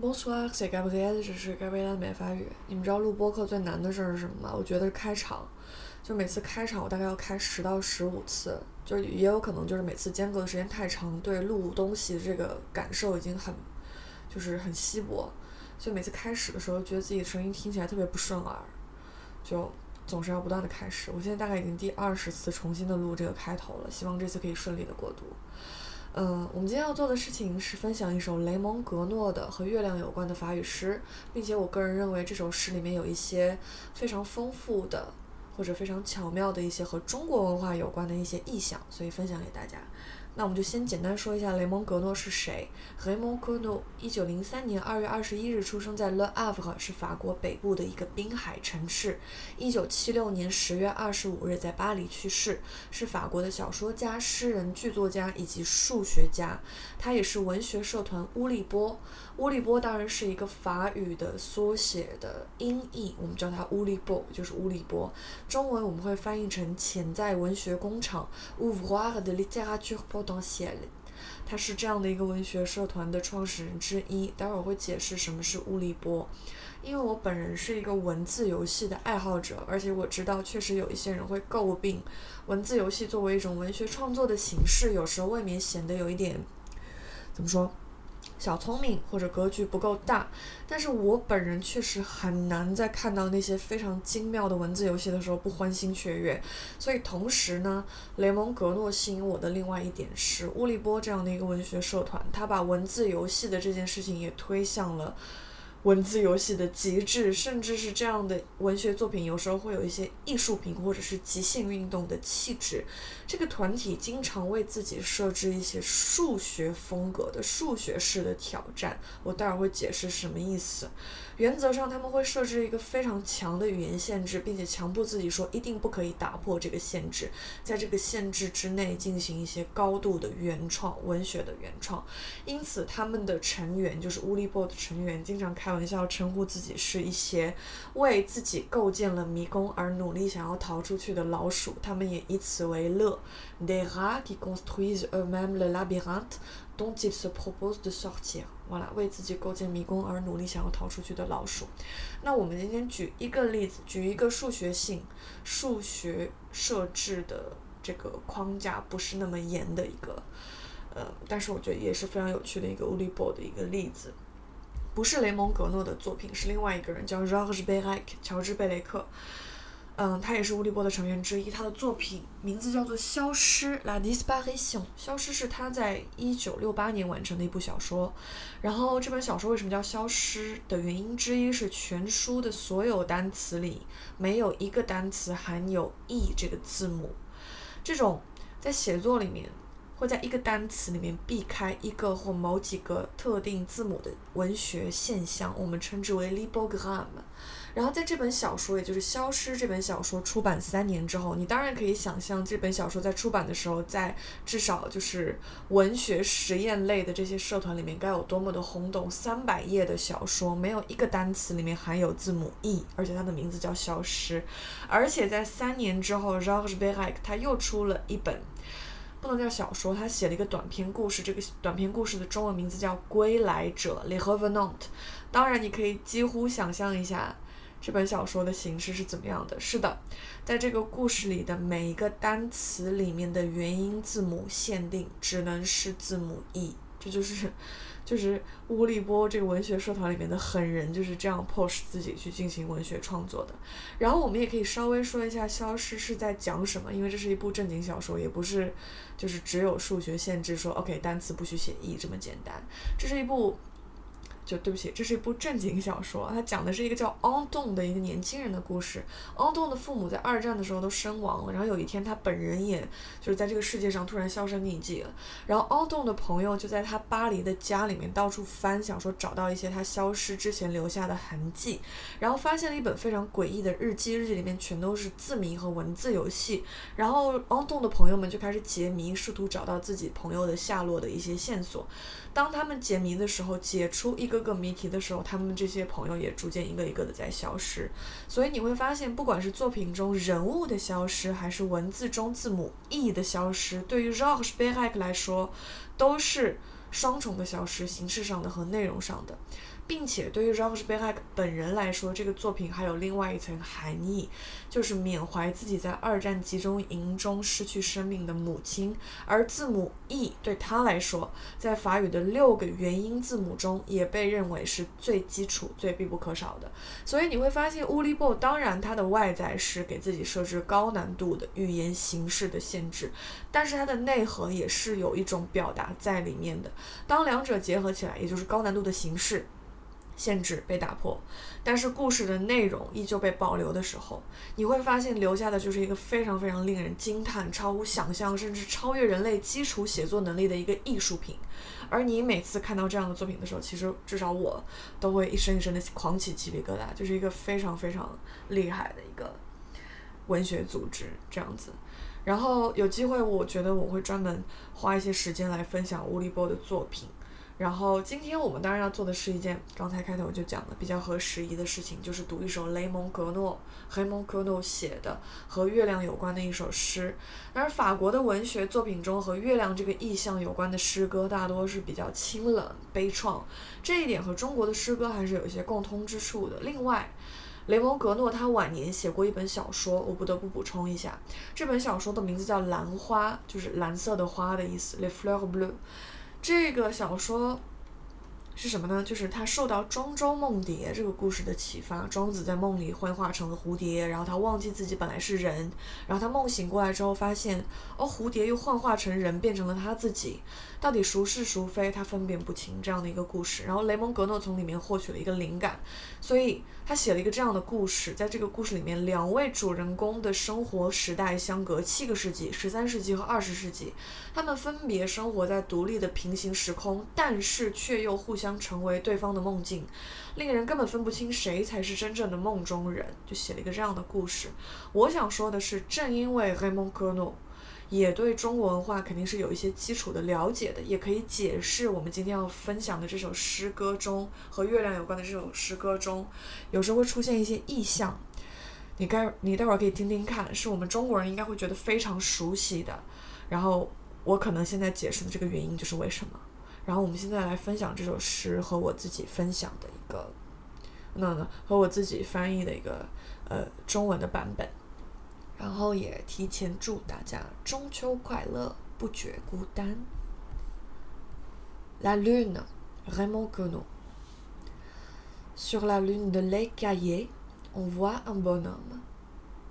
Bonsoir, c'est Gabriel，这是 Gabriel 的美法语。你们知道录播课最难的事儿是什么吗？我觉得是开场，就每次开场我大概要开十到十五次，就也有可能就是每次间隔的时间太长，对录东西这个感受已经很，就是很稀薄，所以每次开始的时候觉得自己的声音听起来特别不顺耳，就总是要不断的开始。我现在大概已经第二十次重新的录这个开头了，希望这次可以顺利的过渡。嗯，我们今天要做的事情是分享一首雷蒙格诺的和月亮有关的法语诗，并且我个人认为这首诗里面有一些非常丰富的或者非常巧妙的一些和中国文化有关的一些意象，所以分享给大家。那我们就先简单说一下雷蒙格诺是谁。雷蒙格诺一九零三年二月二十一日出生在 Le Havre，是法国北部的一个滨海城市。一九七六年十月二十五日在巴黎去世，是法国的小说家、诗人、剧作家以及数学家。他也是文学社团乌利波。乌利波当然是一个法语的缩写的音译，我们叫它乌利波，就是乌利波。中文我们会翻译成潜在文学工厂 Ouvroir de littérature 当写了。他是这样的一个文学社团的创始人之一。待会儿我会解释什么是物理波，因为我本人是一个文字游戏的爱好者，而且我知道确实有一些人会诟病文字游戏作为一种文学创作的形式，有时候未免显得有一点怎么说？小聪明或者格局不够大，但是我本人确实很难在看到那些非常精妙的文字游戏的时候不欢欣雀跃。所以同时呢，雷蒙格诺吸引我的另外一点是乌利波这样的一个文学社团，他把文字游戏的这件事情也推向了。文字游戏的极致，甚至是这样的文学作品，有时候会有一些艺术品或者是极限运动的气质。这个团体经常为自己设置一些数学风格的数学式的挑战，我待会儿会解释什么意思。原则上，他们会设置一个非常强的语言限制，并且强迫自己说一定不可以打破这个限制，在这个限制之内进行一些高度的原创文学的原创。因此，他们的成员就是乌利波的成员，经常开玩笑称呼自己是一些为自己构建了迷宫而努力想要逃出去的老鼠。他们也以此为乐，des rats qui construisent eux-mêmes le labyrinthe dont ils se proposent de sortir。完了，为自己构建迷宫而努力想要逃出去的老鼠。那我们今天举一个例子，举一个数学性、数学设置的这个框架不是那么严的一个，呃，但是我觉得也是非常有趣的一个乌利波的一个例子。不是雷蒙格诺的作品，是另外一个人叫 George Beyrac，乔治贝雷克。嗯，他也是乌利波的成员之一。他的作品名字叫做《消失》（La Disparition）。消失是他在一九六八年完成的一部小说。然后这本小说为什么叫消失的原因之一是全书的所有单词里没有一个单词含有 e 这个字母。这种在写作里面会在一个单词里面避开一个或某几个特定字母的文学现象，我们称之为 libogram。然后在这本小说，也就是《消失》这本小说出版三年之后，你当然可以想象这本小说在出版的时候，在至少就是文学实验类的这些社团里面该有多么的轰动。三百页的小说，没有一个单词里面含有字母 e，而且它的名字叫《消失》。而且在三年之后，Georges Beyrac 他又出了一本，不能叫小说，他写了一个短篇故事。这个短篇故事的中文名字叫《归来者》Le Revenants）。当然，你可以几乎想象一下。这本小说的形式是怎么样的？是的，在这个故事里的每一个单词里面的元音字母限定只能是字母 e，这就是，就是乌利波这个文学社团里面的狠人就是这样 push 自己去进行文学创作的。然后我们也可以稍微说一下《消失》是在讲什么，因为这是一部正经小说，也不是就是只有数学限制说 OK 单词不许写 e 这么简单，这是一部。就对不起，这是一部正经小说，它讲的是一个叫奥栋的一个年轻人的故事。奥栋的父母在二战的时候都身亡了，然后有一天他本人也就是在这个世界上突然销声匿迹了。然后奥栋的朋友就在他巴黎的家里面到处翻，想说找到一些他消失之前留下的痕迹，然后发现了一本非常诡异的日记，日记里面全都是字谜和文字游戏。然后奥栋的朋友们就开始解谜，试图找到自己朋友的下落的一些线索。当他们解谜的时候，解出一个各个谜题的时候，他们这些朋友也逐渐一个一个的在消失。所以你会发现，不管是作品中人物的消失，还是文字中字母 e 的消失，对于 Georges Beyrac 来说，都是双重的消失，形式上的和内容上的。并且对于 Georges Perec 本人来说，这个作品还有另外一层含义，就是缅怀自己在二战集中营中失去生命的母亲。而字母 E 对他来说，在法语的六个元音字母中，也被认为是最基础、最必不可少的。所以你会发现，乌利波当然他的外在是给自己设置高难度的语言形式的限制，但是它的内核也是有一种表达在里面的。当两者结合起来，也就是高难度的形式。限制被打破，但是故事的内容依旧被保留的时候，你会发现留下的就是一个非常非常令人惊叹、超乎想象，甚至超越人类基础写作能力的一个艺术品。而你每次看到这样的作品的时候，其实至少我都会一声一声的狂起鸡皮疙瘩，就是一个非常非常厉害的一个文学组织这样子。然后有机会，我觉得我会专门花一些时间来分享乌利波的作品。然后今天我们当然要做的是一件刚才开头就讲的比较合时宜的事情，就是读一首雷蒙格诺黑蒙格诺写的和月亮有关的一首诗。而法国的文学作品中和月亮这个意象有关的诗歌大多是比较清冷悲怆，这一点和中国的诗歌还是有一些共通之处的。另外，雷蒙格诺他晚年写过一本小说，我不得不补充一下，这本小说的名字叫《兰花》，就是蓝色的花的意思，Le Fleur Bleu。这个小说是什么呢？就是他受到庄周梦蝶这个故事的启发。庄子在梦里幻化成了蝴蝶，然后他忘记自己本来是人，然后他梦醒过来之后发现，哦，蝴蝶又幻化成人，变成了他自己。到底孰是孰非，他分辨不清这样的一个故事。然后雷蒙格诺从里面获取了一个灵感，所以他写了一个这样的故事。在这个故事里面，两位主人公的生活时代相隔七个世纪，十三世纪和二十世纪，他们分别生活在独立的平行时空，但是却又互相将成为对方的梦境，令人根本分不清谁才是真正的梦中人。就写了一个这样的故事。我想说的是，正因为雷蒙科诺。也对中国文化肯定是有一些基础的了解的，也可以解释我们今天要分享的这首诗歌中和月亮有关的这首诗歌中，有时候会出现一些意象。你该你待会儿可以听听看，是我们中国人应该会觉得非常熟悉的。然后我可能现在解释的这个原因就是为什么。然后我们现在来分享这首诗和我自己分享的一个，那呢和我自己翻译的一个呃中文的版本。然后也提前祝大家中秋快乐，不觉孤单。La lune, Raymond Queneau. Sur la lune de Les Cahiers, on voit un bonhomme.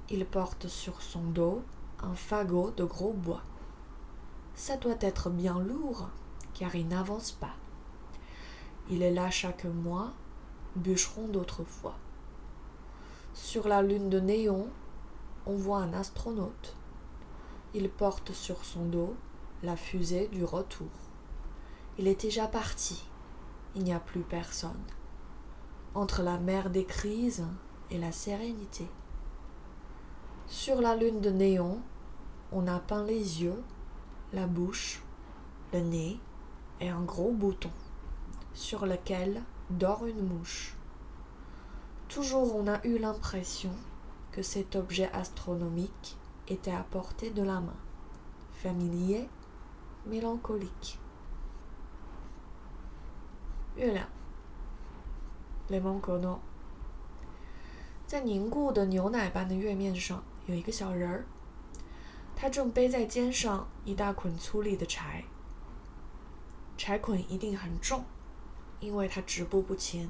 Il porte sur son dos un fagot de gros bois. Ça doit être bien lourd, car il n'avance pas. Il est là chaque mois, bûcheron d'autrefois. Sur la lune de Néon, on voit un astronaute. Il porte sur son dos la fusée du retour. Il est déjà parti. Il n'y a plus personne. Entre la mer des crises et la sérénité. Sur la lune de néon, on a peint les yeux, la bouche, le nez et un gros bouton sur lequel dort une mouche. Toujours on a eu l'impression que cet objet astronomique était à portée de la main, familier, mélancolique. 月亮，雷蒙格诺。在凝固的牛奶般的月面上，有一个小人儿，他正背在肩上一大捆粗粝的柴。 柴捆一定很重，因为他止步不前。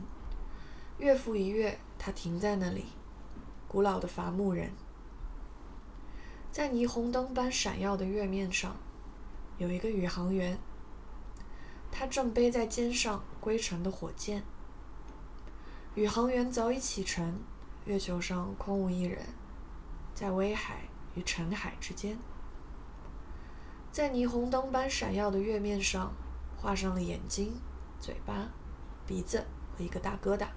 月复一月，他停在那里。古老的伐木人，在霓虹灯般闪耀的月面上，有一个宇航员。他正背在肩上归程的火箭。宇航员早已启程，月球上空无一人，在威海与沉海之间，在霓虹灯般闪耀的月面上，画上了眼睛、嘴巴、鼻子和一个大疙瘩。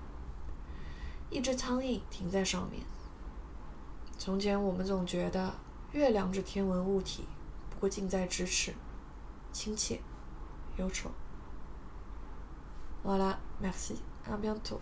一只苍蝇停在上面。从前我们总觉得月亮这天文物体不过近在咫尺，亲切，忧愁。Voilà, merci, à bientôt.